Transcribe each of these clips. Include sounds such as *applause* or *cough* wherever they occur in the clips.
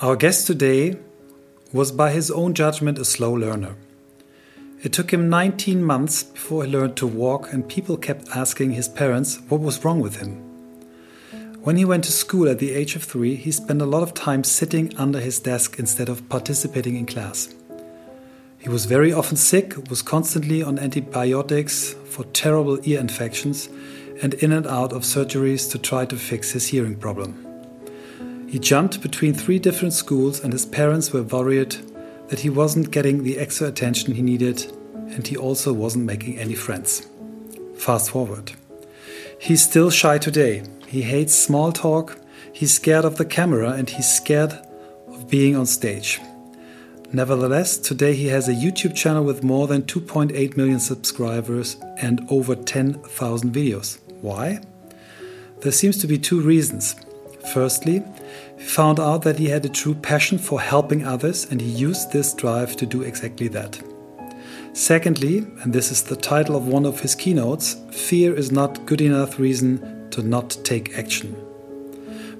Our guest today was, by his own judgment, a slow learner. It took him 19 months before he learned to walk, and people kept asking his parents what was wrong with him. When he went to school at the age of three, he spent a lot of time sitting under his desk instead of participating in class. He was very often sick, was constantly on antibiotics for terrible ear infections, and in and out of surgeries to try to fix his hearing problem. He jumped between three different schools, and his parents were worried that he wasn't getting the extra attention he needed, and he also wasn't making any friends. Fast forward. He's still shy today. He hates small talk, he's scared of the camera, and he's scared of being on stage. Nevertheless, today he has a YouTube channel with more than 2.8 million subscribers and over 10,000 videos. Why? There seems to be two reasons. Firstly, found out that he had a true passion for helping others and he used this drive to do exactly that. Secondly, and this is the title of one of his keynotes, fear is not good enough reason to not take action.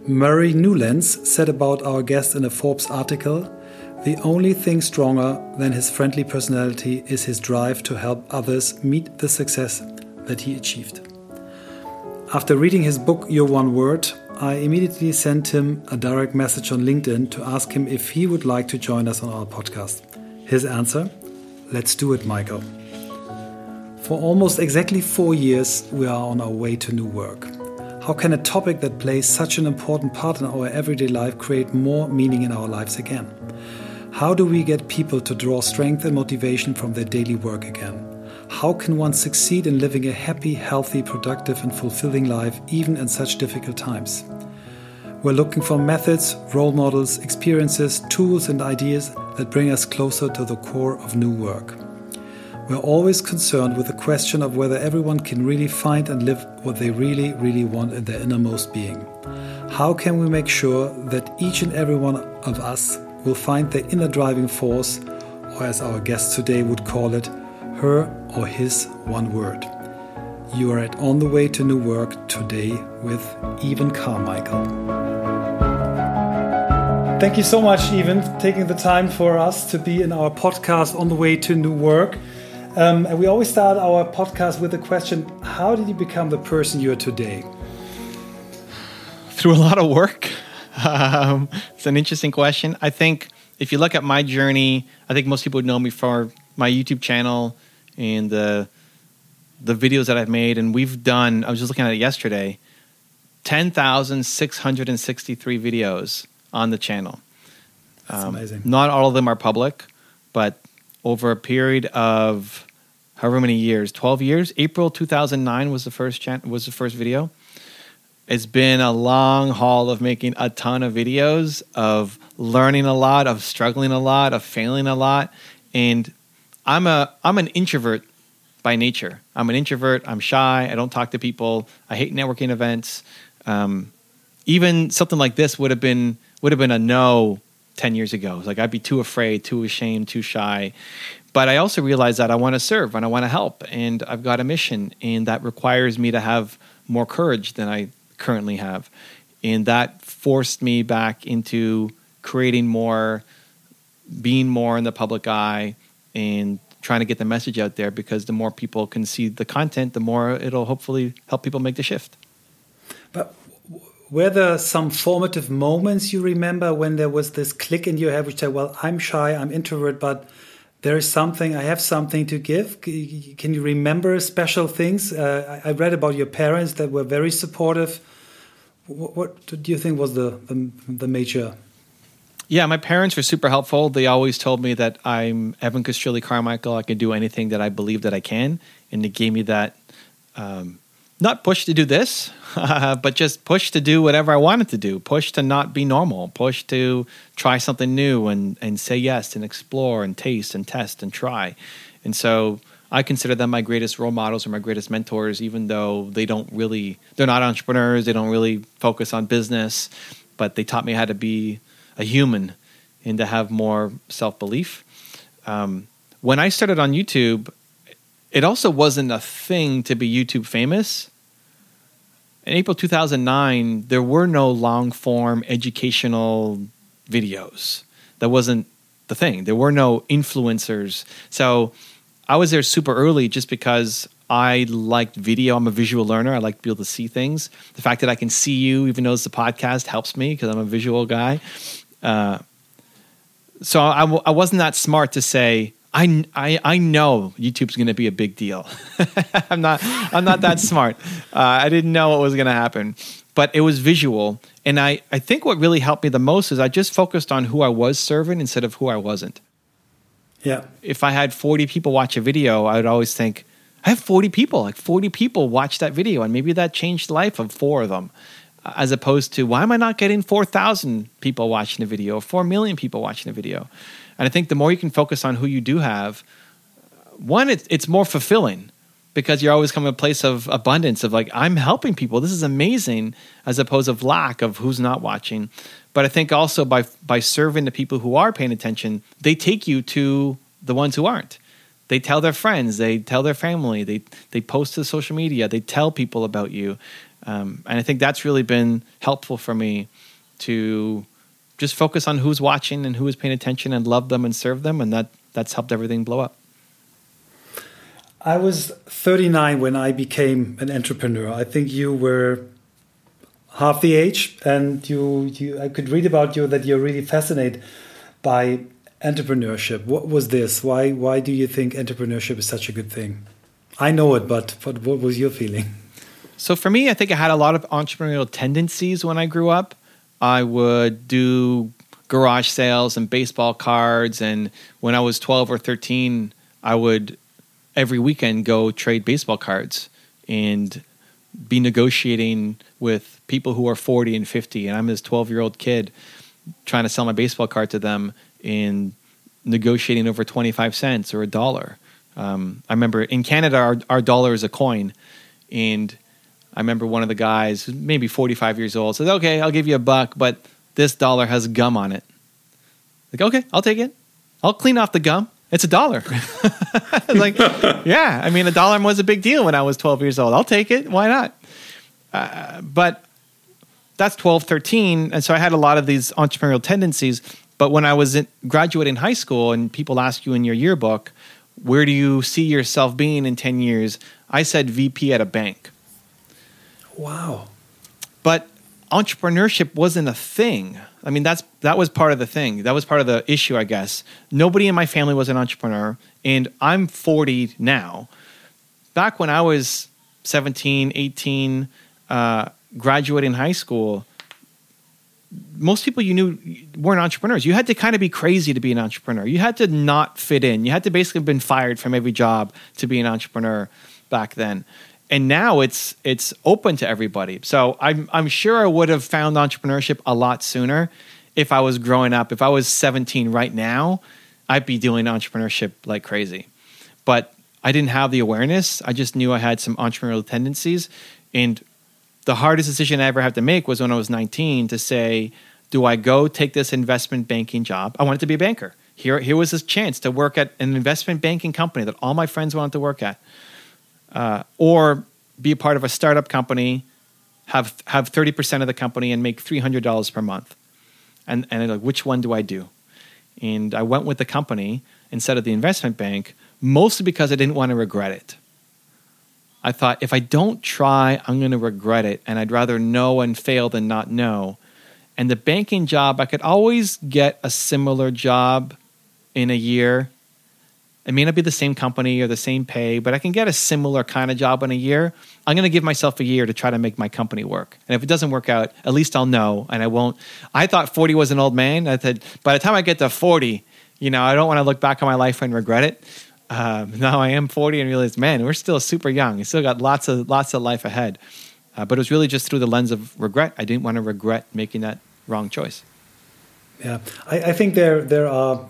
Murray Newlands said about our guest in a Forbes article the only thing stronger than his friendly personality is his drive to help others meet the success that he achieved. After reading his book, Your One Word, I immediately sent him a direct message on LinkedIn to ask him if he would like to join us on our podcast. His answer Let's do it, Michael. For almost exactly four years, we are on our way to new work. How can a topic that plays such an important part in our everyday life create more meaning in our lives again? How do we get people to draw strength and motivation from their daily work again? How can one succeed in living a happy, healthy, productive, and fulfilling life even in such difficult times? We're looking for methods, role models, experiences, tools, and ideas that bring us closer to the core of new work. We're always concerned with the question of whether everyone can really find and live what they really, really want in their innermost being. How can we make sure that each and every one of us will find their inner driving force, or as our guest today would call it, her or his one word? You are at On the Way to New Work today with Evan Carmichael. Thank you so much, Evan, taking the time for us to be in our podcast On the Way to New Work. Um, and we always start our podcast with the question How did you become the person you are today? Through a lot of work. *laughs* Um, it's an interesting question. I think if you look at my journey, I think most people would know me for my YouTube channel and the the videos that I've made. And we've done. I was just looking at it yesterday. Ten thousand six hundred and sixty-three videos on the channel. That's um, amazing. Not all of them are public, but over a period of however many years, twelve years. April two thousand nine was the first chan- was the first video. It's been a long haul of making a ton of videos, of learning a lot, of struggling a lot, of failing a lot. And I'm a I'm an introvert by nature. I'm an introvert. I'm shy. I don't talk to people. I hate networking events. Um, even something like this would have been would have been a no 10 years ago. Like I'd be too afraid, too ashamed, too shy. But I also realize that I want to serve and I want to help and I've got a mission and that requires me to have more courage than I currently have. And that forced me back into creating more, being more in the public eye, and trying to get the message out there because the more people can see the content, the more it'll hopefully help people make the shift. But were there some formative moments you remember when there was this click in your head which said, Well, I'm shy, I'm introvert, but there is something, I have something to give? Can you remember special things? Uh, I read about your parents that were very supportive. What, what do you think was the, the, the major yeah, my parents were super helpful. They always told me that I'm Evan Castrilli Carmichael. I can do anything that I believe that I can, and they gave me that um, not push to do this, *laughs* but just push to do whatever I wanted to do. Push to not be normal. Push to try something new and and say yes and explore and taste and test and try. And so I consider them my greatest role models or my greatest mentors, even though they don't really they're not entrepreneurs. They don't really focus on business, but they taught me how to be a human and to have more self belief. Um, when I started on YouTube, it also wasn't a thing to be YouTube famous. In April 2009, there were no long form educational videos. That wasn't the thing. There were no influencers. So I was there super early just because I liked video. I'm a visual learner. I like to be able to see things. The fact that I can see you, even though it's a podcast, helps me because I'm a visual guy. Uh, so I w- I wasn't that smart to say, I, I, I know YouTube's going to be a big deal. *laughs* I'm not I'm not that smart. Uh, I didn't know what was going to happen, but it was visual, and I I think what really helped me the most is I just focused on who I was serving instead of who I wasn't. Yeah. If I had 40 people watch a video, I would always think I have 40 people. Like 40 people watch that video, and maybe that changed the life of four of them. As opposed to why am I not getting 4,000 people watching a video, or 4 million people watching a video? And I think the more you can focus on who you do have, one, it's, it's more fulfilling because you're always coming to a place of abundance of like, I'm helping people. This is amazing, as opposed of lack of who's not watching. But I think also by by serving the people who are paying attention, they take you to the ones who aren't. They tell their friends, they tell their family, they they post to social media, they tell people about you, um, and I think that's really been helpful for me to just focus on who's watching and who is paying attention and love them and serve them, and that that's helped everything blow up. I was 39 when I became an entrepreneur. I think you were half the age, and you, you I could read about you that you're really fascinated by entrepreneurship. What was this? Why why do you think entrepreneurship is such a good thing? I know it, but but what was your feeling? *laughs* So for me, I think I had a lot of entrepreneurial tendencies when I grew up. I would do garage sales and baseball cards. And when I was 12 or 13, I would every weekend go trade baseball cards and be negotiating with people who are 40 and 50. And I'm this 12 year old kid trying to sell my baseball card to them and negotiating over 25 cents or a dollar. Um, I remember in Canada, our, our dollar is a coin. And I remember one of the guys, maybe 45 years old, says, Okay, I'll give you a buck, but this dollar has gum on it. Like, okay, I'll take it. I'll clean off the gum. It's a dollar. *laughs* like, yeah, I mean, a dollar was a big deal when I was 12 years old. I'll take it. Why not? Uh, but that's 12, 13. And so I had a lot of these entrepreneurial tendencies. But when I was in, graduating high school and people ask you in your yearbook, where do you see yourself being in 10 years? I said VP at a bank. Wow. But entrepreneurship wasn't a thing. I mean, that's that was part of the thing. That was part of the issue, I guess. Nobody in my family was an entrepreneur, and I'm 40 now. Back when I was 17, 18, uh, graduating high school, most people you knew weren't entrepreneurs. You had to kind of be crazy to be an entrepreneur. You had to not fit in. You had to basically have been fired from every job to be an entrepreneur back then and now it's it's open to everybody. So I'm I'm sure I would have found entrepreneurship a lot sooner if I was growing up. If I was 17 right now, I'd be doing entrepreneurship like crazy. But I didn't have the awareness. I just knew I had some entrepreneurial tendencies and the hardest decision I ever had to make was when I was 19 to say, do I go take this investment banking job? I wanted to be a banker. Here, here was this chance to work at an investment banking company that all my friends wanted to work at uh, or be a part of a startup company, have have thirty percent of the company, and make three hundred dollars per month. And and like, which one do I do? And I went with the company instead of the investment bank, mostly because I didn't want to regret it. I thought if I don't try, I'm going to regret it, and I'd rather know and fail than not know. And the banking job, I could always get a similar job in a year it may not be the same company or the same pay, but I can get a similar kind of job in a year. I'm going to give myself a year to try to make my company work. And if it doesn't work out, at least I'll know and I won't. I thought 40 was an old man. I said, by the time I get to 40, you know, I don't want to look back on my life and regret it. Um, *laughs* now I am 40 and realize, man, we're still super young. We still got lots of lots of life ahead. Uh, but it was really just through the lens of regret. I didn't want to regret making that wrong choice. Yeah, I, I think there there are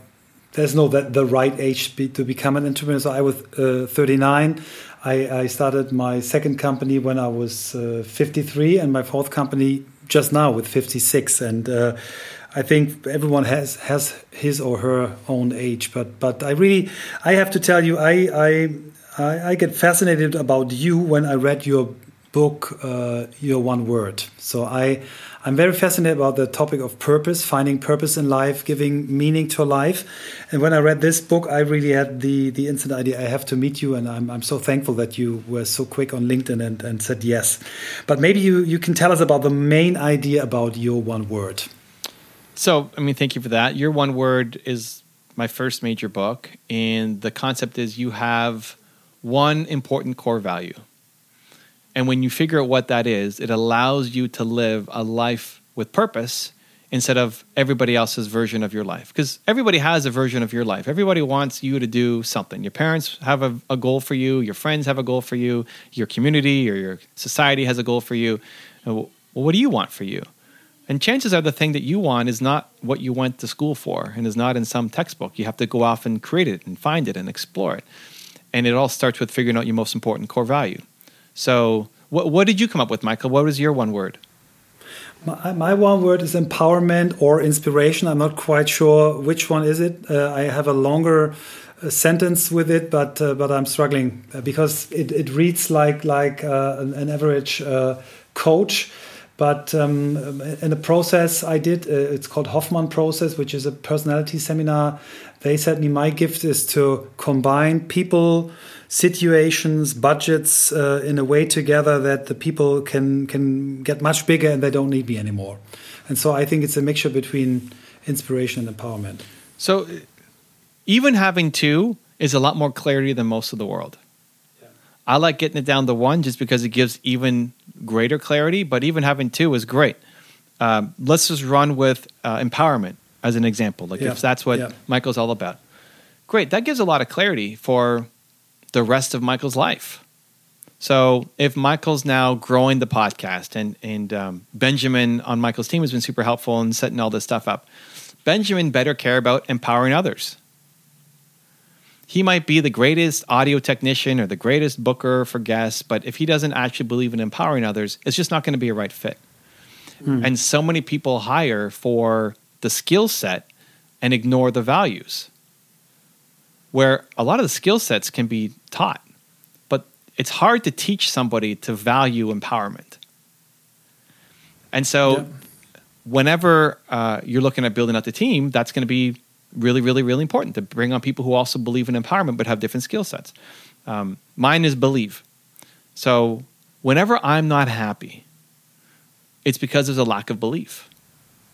there's no that the right age to become an entrepreneur. So I was uh, 39. I, I, started my second company when I was uh, 53, and my fourth company just now with 56. And uh, I think everyone has has his or her own age. But but I really I have to tell you I I I, I get fascinated about you when I read your book uh, Your One Word. So I I'm very fascinated about the topic of purpose, finding purpose in life, giving meaning to life. And when I read this book, I really had the the instant idea I have to meet you, and I'm I'm so thankful that you were so quick on LinkedIn and, and said yes. But maybe you you can tell us about the main idea about Your One Word. So I mean, thank you for that. Your One Word is my first major book, and the concept is you have one important core value and when you figure out what that is, it allows you to live a life with purpose instead of everybody else's version of your life. Because everybody has a version of your life. Everybody wants you to do something. Your parents have a, a, goal for you, your friends have a goal for you, your community or your society has a goal for you. Uh, well, what do you want for you? And chances are the thing that you want is not what you went to school for and is not in some textbook. You have to go off and create it and find it and explore it. And it all starts with figuring out your most important core value. So, what, what did you come up with, Michael? What was your one word? My, my, one word is empowerment or inspiration. I'm not quite sure which one is it. Uh, I have a longer uh, sentence with it, but uh, but I'm struggling uh, because it, it reads like like uh, an, an, average coach. But um, in the process I did, it's called Hoffman process, which is a personality seminar. They said me my gift is to combine people situations, budgets uh, in a way together that the people can can get much bigger and they don't need me anymore. And so I think it's a mixture between inspiration and empowerment. So even having two is a lot more clarity than most of the world. Yeah. I like getting it down to one just because it gives even greater clarity, but even having two is great. Um, let's just run with uh, empowerment as an example, like yeah. if that's what yeah. Michael's all about. Great, that gives a lot of clarity for the rest of Michael's life. So if Michael's now growing the podcast and and um, Benjamin on Michael's team has been super helpful in setting all this stuff up, Benjamin better care about empowering others. He might be the greatest audio technician or the greatest booker for guests, but if he doesn't actually believe in empowering others, it's just not going to be a right fit. Mm. And so many people hire for the skill set and ignore the values where a lot of the skill sets can be taught, but it's hard to teach somebody to value empowerment. And so, yeah. whenever uh, you're looking at building out the team, that's going to be really, really, really important to bring on people who also believe in empowerment but have different skill sets. Um, mine is believe. So, whenever I'm not happy, it's because there's a lack of belief.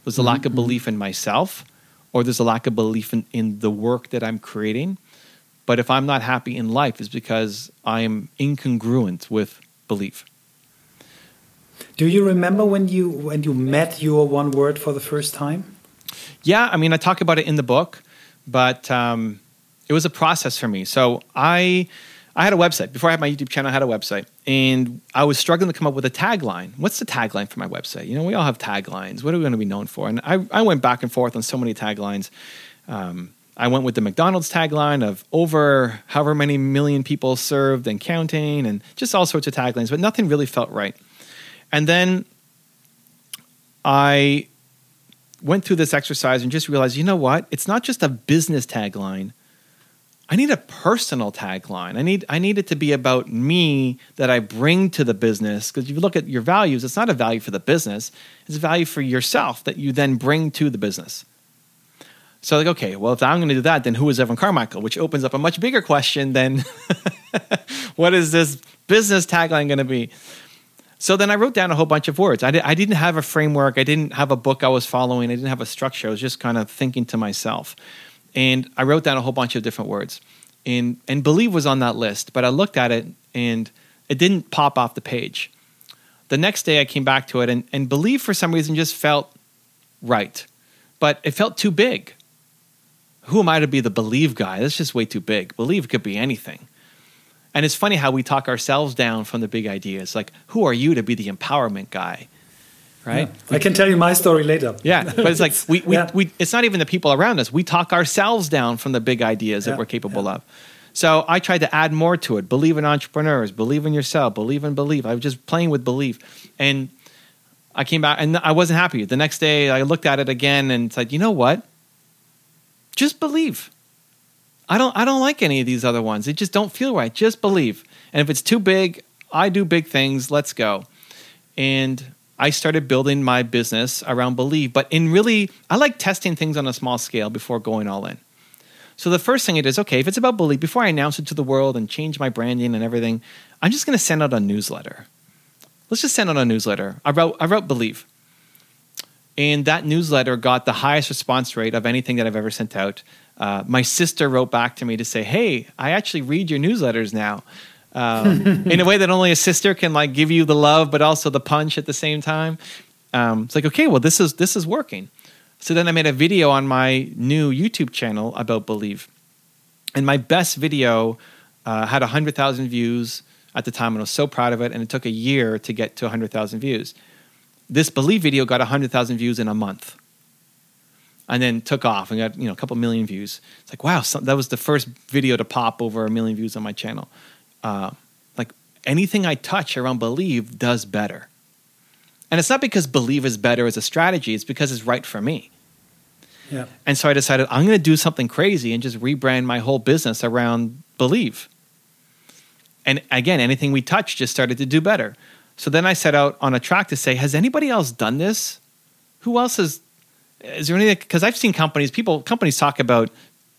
There's a mm-hmm. lack of belief in myself, or there's a lack of belief in, in the work that I'm creating, but if I'm not happy in life, it's because I'm incongruent with belief. Do you remember when you when you met your one word for the first time? Yeah, I mean, I talk about it in the book, but um, it was a process for me. So I I had a website before I had my YouTube channel. I had a website, and I was struggling to come up with a tagline. What's the tagline for my website? You know, we all have taglines. What are we going to be known for? And I I went back and forth on so many taglines. Um, I went with the McDonald's tagline of over however many million people served and counting, and just all sorts of taglines, but nothing really felt right. And then I went through this exercise and just realized, you know what? It's not just a business tagline. I need a personal tagline. I need I need it to be about me that I bring to the business. Because if you look at your values, it's not a value for the business; it's a value for yourself that you then bring to the business. So like, okay, well, if I'm going to do that, then who is Evan Carmichael? Which opens up a much bigger question than *laughs* what is this business tagline going to be? So then I wrote down a whole bunch of words. I, I didn't have a framework. I didn't have a book I was following. I didn't have a structure. I was just kind of thinking to myself. And I wrote down a whole bunch of different words. And, and believe was on that list, but I looked at it and it didn't pop off the page. The next day I came back to it and, and believe for some reason just felt right, but it felt too big who am I to be the believe guy? That's just way too big. Believe could be anything. And it's funny how we talk ourselves down from the big ideas. Like, who are you to be the empowerment guy? Right? Yeah. I can tell you my story later. Yeah, but it's like we, we, *laughs* yeah. we it's not even the people around us. We talk ourselves down from the big ideas yeah. that we're capable of. So I tried to add more to it. Believe in entrepreneurs, believe in yourself, believe in belief. I was just playing with belief. And I came back and I wasn't happy. The next day I looked at it again and said, you know what? Just believe. I don't I don't like any of these other ones. They just don't feel right. Just believe. And if it's too big, I do big things. Let's go. And I started building my business around believe. But in really, I like testing things on a small scale before going all in. So the first thing it is okay, if it's about believe, before I announce it to the world and change my branding and everything, I'm just going to send out a newsletter. Let's just send out a newsletter. I wrote, I wrote believe. And that newsletter got the highest response rate of anything that I've ever sent out. Uh, my sister wrote back to me to say, "Hey, I actually read your newsletters now." Um, *laughs* in a way that only a sister can like give you the love, but also the punch at the same time. Um, it's like, okay, well, this is this is working. So then I made a video on my new YouTube channel about Believe, and my best video uh, had hundred thousand views at the time, and I was so proud of it. And it took a year to get to hundred thousand views. This Believe video got hundred thousand views in a month and then took off and got you know a couple million views. It's like wow, so that was the first video to pop over a million views on my channel. Uh, like anything I touch around believe does better, and it's not because believe is better as a strategy. It's because it's right for me. Yeah. And so I decided I'm going to do something crazy and just rebrand my whole business around believe. And again, anything we touch just started to do better. So then I set out on a track to say, has anybody else done this? Who else has is there anything because I've seen companies people companies talk about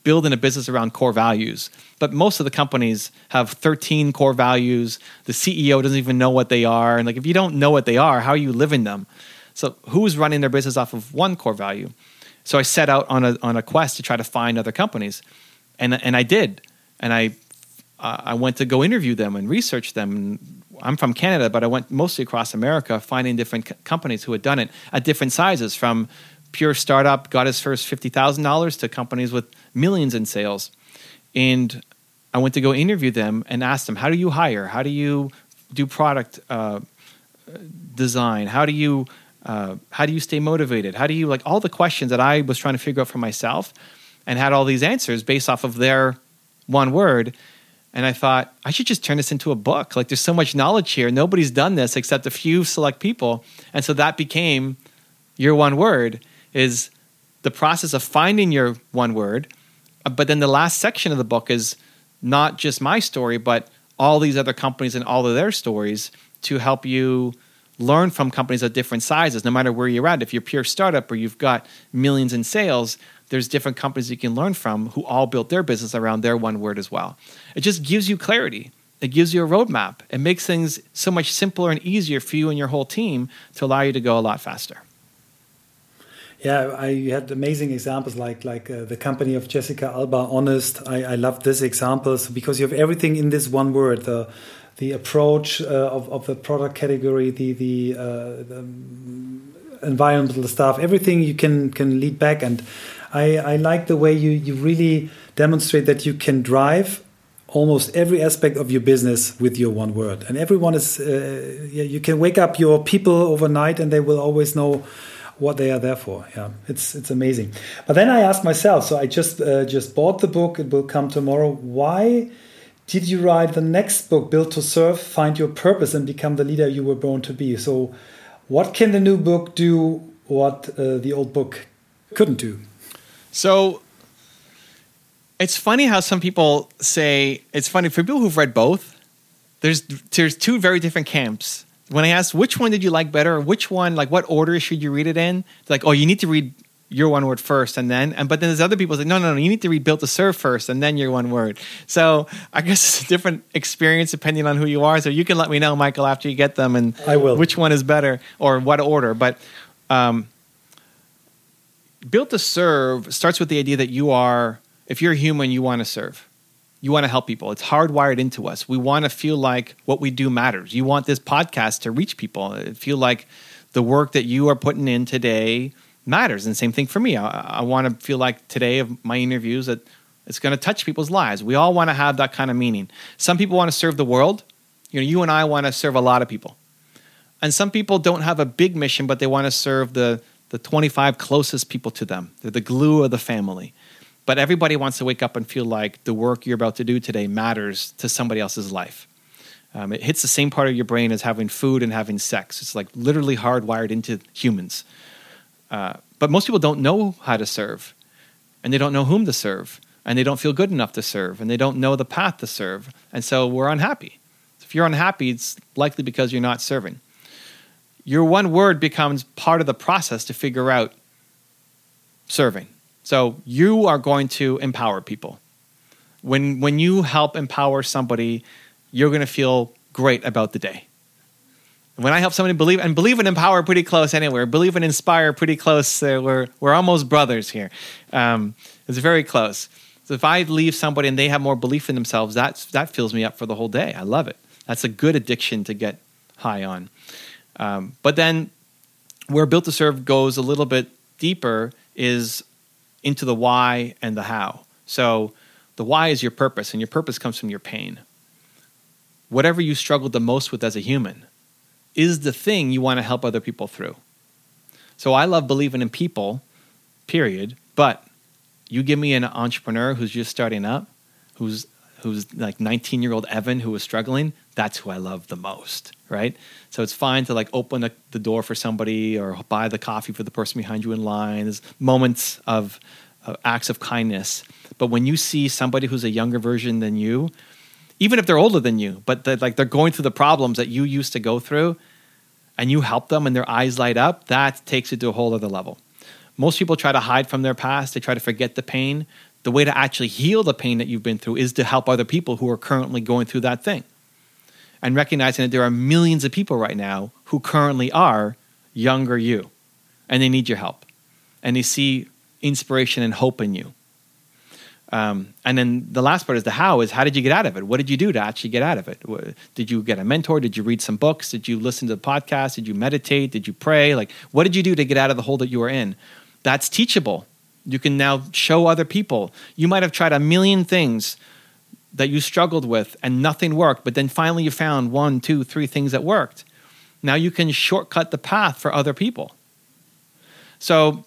building a business around core values, but most of the companies have 13 core values. The CEO doesn't even know what they are, and like if you don't know what they are, how are you living them? So who's running their business off of one core value? So I set out on a on a quest to try to find other companies, and and I did, and I uh, I went to go interview them and research them. I'm from Canada, but I went mostly across America, finding different companies who had done it at different sizes, from pure startup got his first $50,000 to companies with millions in sales. And I went to go interview them and ask them, how do you hire? How do you do product uh, design? How do you uh, how do you stay motivated? How do you like all the questions that I was trying to figure out for myself and had all these answers based off of their one word. And I thought, I should just turn this into a book. Like, there's so much knowledge here. Nobody's done this except a few select people. And so that became your one word is the process of finding your one word. Uh, but then the last section of the book is not just my story, but all these other companies and all of their stories to help you learn from companies of different sizes, no matter where you're at. If you're a pure startup or you've got millions in sales, there's different companies you can learn from who all built their business around their one word as well. It just gives you clarity. It gives you a roadmap. It makes things so much simpler and easier for you and your whole team to allow you to go a lot faster. Yeah, I had amazing examples like like uh, the company of Jessica Alba, Honest. I, I love this examples because you have everything in this one word. The the approach uh, of, of the product category, the the, uh, the, environmental stuff, everything you can can lead back. And I, I like the way you you really demonstrate that you can drive almost every aspect of your business with your one word. And everyone is uh, yeah, you can wake up your people overnight and they will always know what they are there for. Yeah, it's it's amazing. But then I asked myself. So I just uh, just bought the book. It will come tomorrow. Why? Did you write the next book, Built to Serve, Find Your Purpose, and Become the Leader You Were Born to Be? So, what can the new book do what uh, the old book couldn't do? So, it's funny how some people say it's funny for people who've read both. There's there's two very different camps when I asked which one did you like better, or which one, like what order should you read it in? Like, oh, you need to read your one word first and then and but then there's other people say no no no you need to read built to serve first and then your one word so i guess it's a different experience depending on who you are so you can let me know michael after you get them and i will which one is better or what order but um, built to serve starts with the idea that you are if you're a human you want to serve you want to help people. It's hardwired into us. We want to feel like what we do matters. You want this podcast to reach people. Feel like the work that you are putting in today matters. And same thing for me. I, I want to feel like today of my interviews that it's going to touch people's lives. We all want to have that kind of meaning. Some people want to serve the world. You know, you and I want to serve a lot of people. And some people don't have a big mission, but they want to serve the the 25 closest people to them. They're the glue of the family. But everybody wants to wake up and feel like the work you're about to do today matters to somebody else's life. Um, it hits the same part of your brain as having food and having sex. It's like literally hardwired into humans. Uh, but most people don't know how to serve, and they don't know whom to serve, and they don't feel good enough to serve, and they don't know the path to serve, and so we're unhappy. If If you're unhappy, it's likely because you're not serving. Your one word becomes part of the process to figure out serving. So you are going to empower people. When when you help empower somebody, you're going to feel great about the day. When I help somebody believe and believe and empower pretty close anywhere, believe and inspire pretty close. Uh, we're we're almost brothers here. Um, it's very close. So if I leave somebody and they have more belief in themselves, that that fills me up for the whole day. I love it. That's a good addiction to get high on. Um, but then, where Built to Serve goes a little bit deeper is into the why and the how. So the why is your purpose, and your purpose comes from your pain. Whatever you struggled the most with as a human is the thing you want to help other people through. So I love believing in people, period. But you give me an entrepreneur who's just starting up, who's who's like 19 year old Evan who was struggling, that's who I love the most, right? So it's fine to like open a, the door for somebody or buy the coffee for the person behind you in line. There's moments of acts of kindness. But when you see somebody who's a younger version than you, even if they're older than you, but they're, like they're going through the problems that you used to go through, and you help them and their eyes light up, that takes it to a whole other level. Most people try to hide from their past, they try to forget the pain. The way to actually heal the pain that you've been through is to help other people who are currently going through that thing. And recognizing that there are millions of people right now who currently are younger you, and they need your help. And they see inspiration and hope in you. Um, and then the last part is the how is how did you get out of it? What did you do to actually get out of it? Did you get a mentor? Did you read some books? Did you listen to the podcast? Did you meditate? Did you pray? Like, what did you do to get out of the hole that you were in? That's teachable. You can now show other people. You might have tried a million things that you struggled with and nothing worked, but then finally you found one, two, three things that worked. Now you can shortcut the path for other people. So,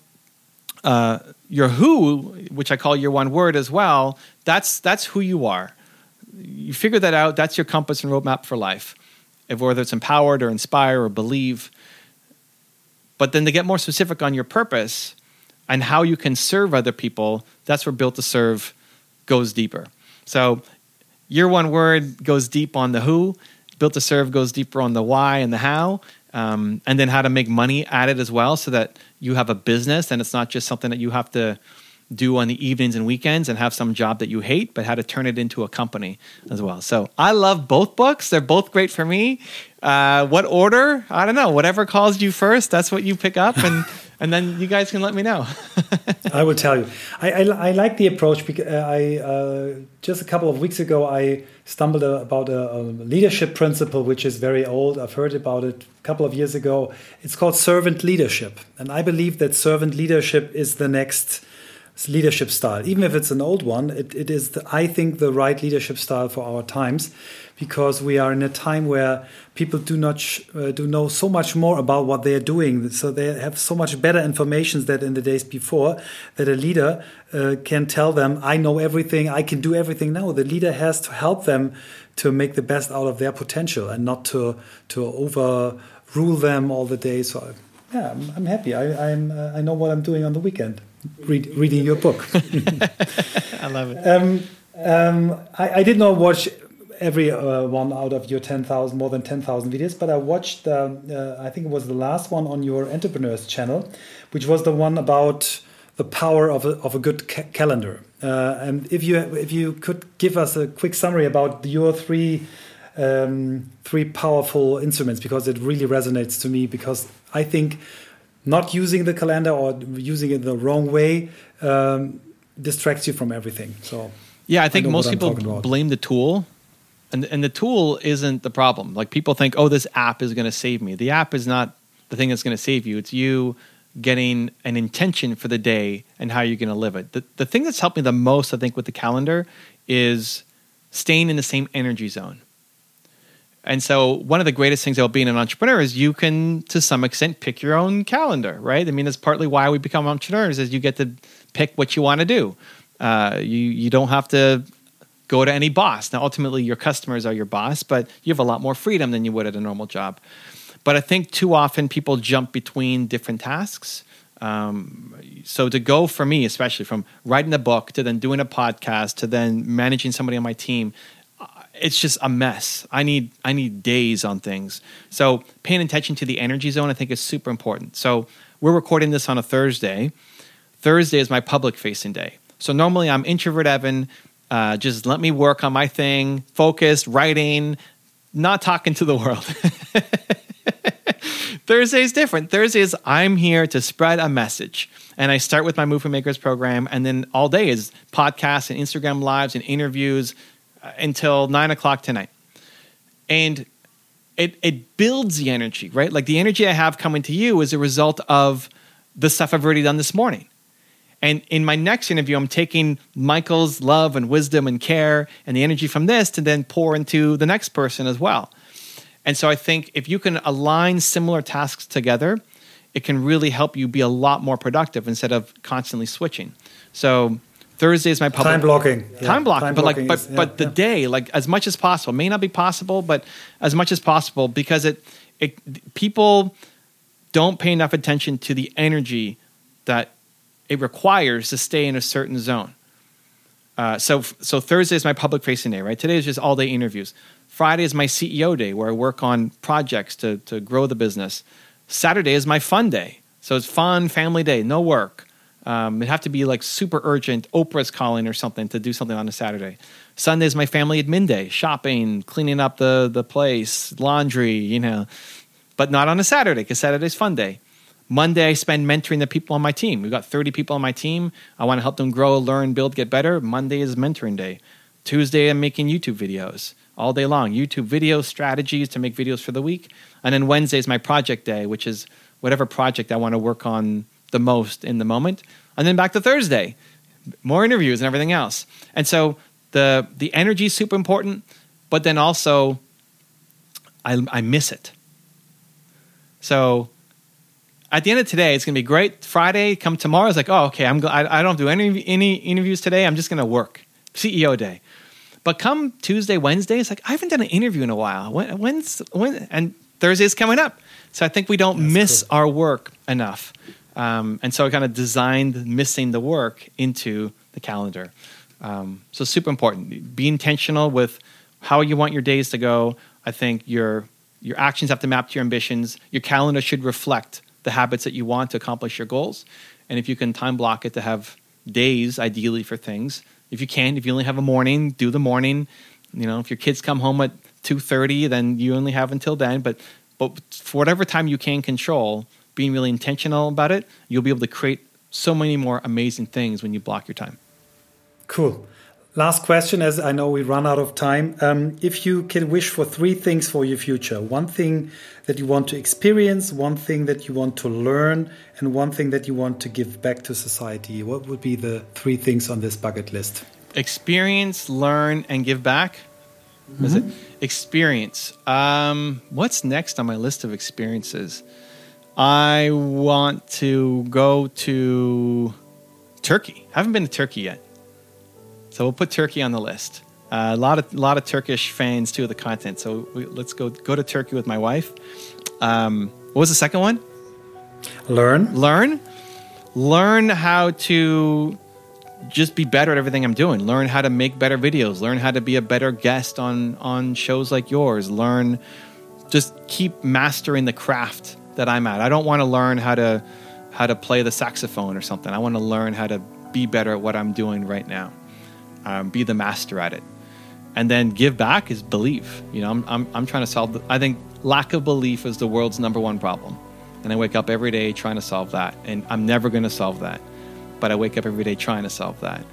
uh, your who, which I call your one word as well, that's that's who you are. You figure that out. That's your compass and roadmap for life, if whether it's empowered or inspire or believe. But then to get more specific on your purpose, and how you can serve other people, that's where Built to Serve goes deeper. So, your one word goes deep on the who, Built to Serve goes deeper on the why and the how, um, and then how to make money at it as well so that you have a business and it's not just something that you have to do on the evenings and weekends and have some job that you hate, but how to turn it into a company as well. So I love both books. They're both great for me. Uh, what order? I don't know. Whatever calls you first, that's what you pick up. And and then you guys can let me know. *laughs* I will tell you. I, I, I, like the approach because uh, I uh, just a couple of weeks ago I stumbled about a, a, leadership principle which is very old. I've heard about it a couple of years ago. It's called servant leadership, and I believe that servant leadership is the next leadership style. Even if it's an old one, it, it is, the, I think, the right leadership style for our times because we are in a time where people do not uh, do know so much more about what they are doing. So they have so much better information than in the days before that a leader uh, can tell them, I know everything, I can do everything now. The leader has to help them to make the best out of their potential and not to, to overrule them all the day. So yeah, I'm, I'm happy. I, I'm, uh, I know what I'm doing on the weekend, read, reading your book. *laughs* I love it. Um, um, I, I, did not watch every uh, one out of your 10,000, more than 10,000 videos, but I watched, uh, I think it was the last one on your entrepreneurs channel, which was the one about the power of a, of a good ca calendar. Uh, and if you if you could give us a quick summary about your three um, three powerful instruments, because it really resonates to me. Because I think not using the calendar or using it the wrong way um, distracts you from everything. So yeah, I think I most people blame the tool and and the tool isn't the problem. Like people think, oh, this app is going to save me. The app is not the thing that's going to save you. It's you getting an intention for the day and how you're going to live it. The the thing that's helped me the most, I think, with the calendar is staying in the same energy zone. And so, one of the greatest things about being an entrepreneur is you can, to some extent, pick your own calendar, right? I mean, that's partly why we become entrepreneurs, is you get to pick what you want to do. Uh, you you don't have to go to any boss. Now, ultimately, your customers are your boss, but you have a lot more freedom than you would at a normal job. But I think too often people jump between different tasks. Um, so to go for me, especially from writing a book to then doing a podcast to then managing somebody on my team, it's just a mess. I need I need days on things. So paying attention to the energy zone, I think, is super important. So we're recording this on a Thursday. Thursday is my public facing day. So normally I'm introvert Evan. Uh, just let me work on my thing, focused, writing, not talking to the world. *laughs* Thursday is different. Thursday is I'm here to spread a message. And I start with my Movement Makers program, and then all day is podcasts and Instagram lives and interviews Uh, until nine o'clock tonight. And it it builds the energy, right? Like the energy I have coming to you is a result of the stuff I've already done this morning. And in my next interview, I'm taking Michael's love and wisdom and care and the energy from this to then pour into the next person as well. And so I think if you can align similar tasks together, it can really help you be a lot more productive instead of constantly switching. So Thursday is my public time blocking. Yeah. Time blocking, time but blocking like, but is, yeah, but the yeah. day, like as much as possible, may not be possible, but as much as possible because it it people don't pay enough attention to the energy that it requires to stay in a certain zone. Uh, so so Thursday is my public facing day, right? Today is just all day interviews. Friday is my CEO day where I work on projects to to grow the business. Saturday is my fun day, so it's fun family day, no work. Um, it'd have to be like super urgent. Oprah's calling or something to do something on a Saturday. Sunday is my family admin day, shopping, cleaning up the the place, laundry, you know, but not on a Saturday because Saturday's fun day. Monday, I spend mentoring the people on my team. We've got 30 people on my team. I want to help them grow, learn, build, get better. Monday is mentoring day. Tuesday, I'm making YouTube videos all day long. YouTube videos, strategies to make videos for the week. And then Wednesday is my project day, which is whatever project I want to work on the most in the moment. And then back to Thursday, more interviews and everything else. And so the the energy is super important, but then also I, I miss it. So at the end of today, it's going to be great. Friday, come tomorrow, it's like, oh, okay, I'm, I, I don't do any, any interviews today. I'm just going to work. CEO day. But come Tuesday, Wednesday, it's like, I haven't done an interview in a while. When, when's, when, and Thursday's coming up. So I think we don't That's miss cool. our work enough. Um, and so I kind of designed missing the work into the calendar. Um, so super important. Be intentional with how you want your days to go. I think your your actions have to map to your ambitions. Your calendar should reflect the habits that you want to accomplish your goals. And if you can time block it to have days, ideally for things. If you can, if you only have a morning, do the morning. You know, if your kids come home at two thirty, then you only have until then. But but for whatever time you can control, being really intentional about it, you'll be able to create so many more amazing things when you block your time. Cool. Last question, as I know we run out of time. Um, if you can wish for three things for your future, one thing that you want to experience, one thing that you want to learn, and one thing that you want to give back to society, what would be the three things on this bucket list? Experience, learn, and give back. Is it experience? Um, what's next on my list of experiences? I want to go to Turkey. I haven't been to Turkey yet, so we'll put Turkey on the list. Uh, a lot of lot of Turkish fans too of the content. So we, let's go go to Turkey with my wife. Um, what was the second one? Learn. learn learn how to just be better at everything i'm doing learn how to make better videos learn how to be a better guest on on shows like yours learn just keep mastering the craft that i'm at i don't want to learn how to how to play the saxophone or something i want to learn how to be better at what i'm doing right now um, be the master at it and then give back is belief you know i'm, I'm, I'm trying to solve the, i think lack of belief is the world's number one problem and I wake up every day trying to solve that. And I'm never going to solve that. But I wake up every day trying to solve that.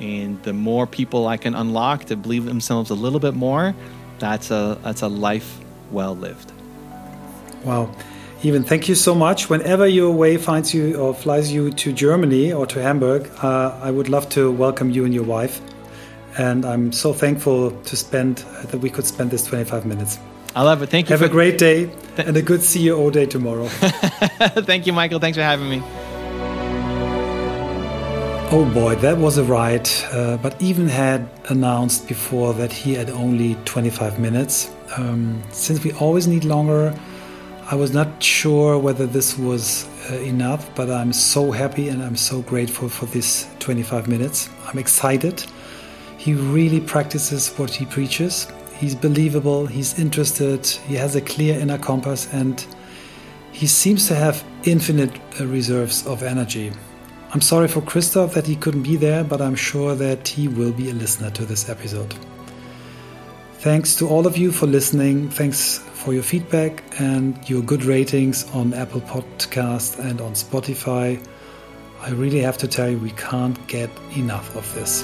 And the more people I can unlock to believe themselves a little bit more, that's a that's a life well lived. Wow. Evan thank you so much. Whenever your way finds you or flies you to Germany or to Hamburg, uh, I would love to welcome you and your wife. And I'm so thankful to spend that we could spend this 25 minutes. I love it. Thank you. Have for, a great day and a good CEO day tomorrow. *laughs* Thank you, Michael. Thanks for having me. Oh boy, that was a ride. Uh, but Evan had announced before that he had only 25 minutes. Um, since we always need longer, I was not sure whether this was uh, enough, but I'm so happy and I'm so grateful for this 25 minutes. I'm excited. He really practices what he preaches. he's believable, he's interested, he has a clear inner compass, and he seems to have infinite uh, reserves of energy. I'm sorry for Christoph that he couldn't be there, but I'm sure that he will be a listener to this episode. Thanks to all of you for listening. Thanks for your feedback and your good ratings on Apple Podcast and on Spotify. I really have to tell you, we can't get enough of this.